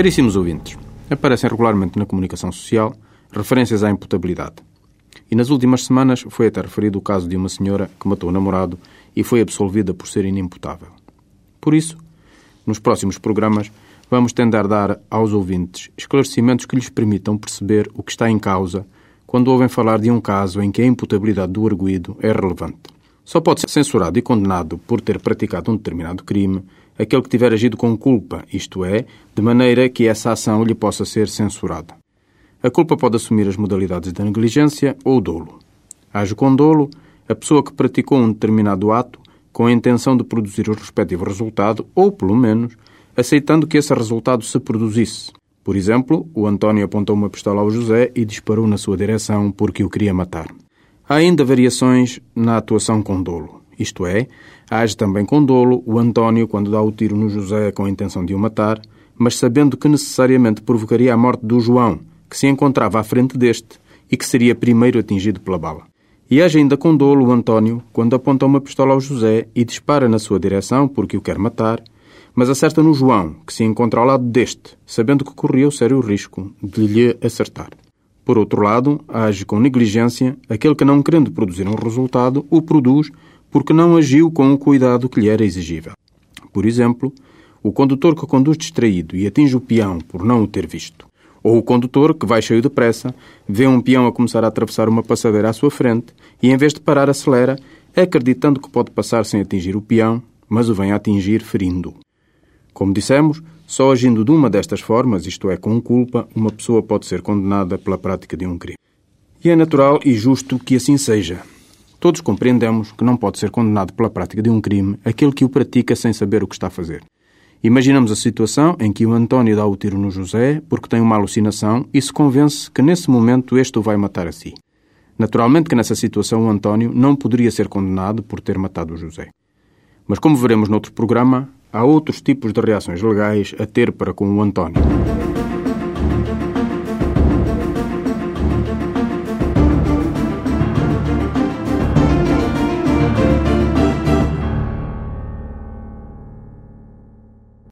Caríssimos ouvintes, aparecem regularmente na comunicação social referências à imputabilidade. E nas últimas semanas foi até referido o caso de uma senhora que matou o namorado e foi absolvida por ser inimputável. Por isso, nos próximos programas, vamos tentar dar aos ouvintes esclarecimentos que lhes permitam perceber o que está em causa quando ouvem falar de um caso em que a imputabilidade do arguído é relevante. Só pode ser censurado e condenado por ter praticado um determinado crime aquele que tiver agido com culpa, isto é, de maneira que essa ação lhe possa ser censurada. A culpa pode assumir as modalidades da negligência ou dolo. Age com dolo a pessoa que praticou um determinado ato com a intenção de produzir o respectivo resultado ou, pelo menos, aceitando que esse resultado se produzisse. Por exemplo, o António apontou uma pistola ao José e disparou na sua direção porque o queria matar. Há ainda variações na atuação com dolo. Isto é, age também com dolo o António quando dá o tiro no José com a intenção de o matar, mas sabendo que necessariamente provocaria a morte do João, que se encontrava à frente deste e que seria primeiro atingido pela bala. E age ainda com dolo o António quando aponta uma pistola ao José e dispara na sua direção porque o quer matar, mas acerta no João, que se encontra ao lado deste, sabendo que corria o sério risco de lhe acertar. Por outro lado, age com negligência aquele que, não querendo produzir um resultado, o produz porque não agiu com o cuidado que lhe era exigível. Por exemplo, o condutor que conduz distraído e atinge o peão por não o ter visto. Ou o condutor que vai cheio de pressa, vê um peão a começar a atravessar uma passadeira à sua frente e, em vez de parar, acelera, acreditando que pode passar sem atingir o peão, mas o vem a atingir ferindo-o. Como dissemos, só agindo de uma destas formas, isto é, com culpa, uma pessoa pode ser condenada pela prática de um crime. E é natural e justo que assim seja. Todos compreendemos que não pode ser condenado pela prática de um crime aquele que o pratica sem saber o que está a fazer. Imaginamos a situação em que o António dá o tiro no José porque tem uma alucinação e se convence que nesse momento este o vai matar a si. Naturalmente que nessa situação o António não poderia ser condenado por ter matado o José. Mas como veremos noutro programa, há outros tipos de reações legais a ter para com o António.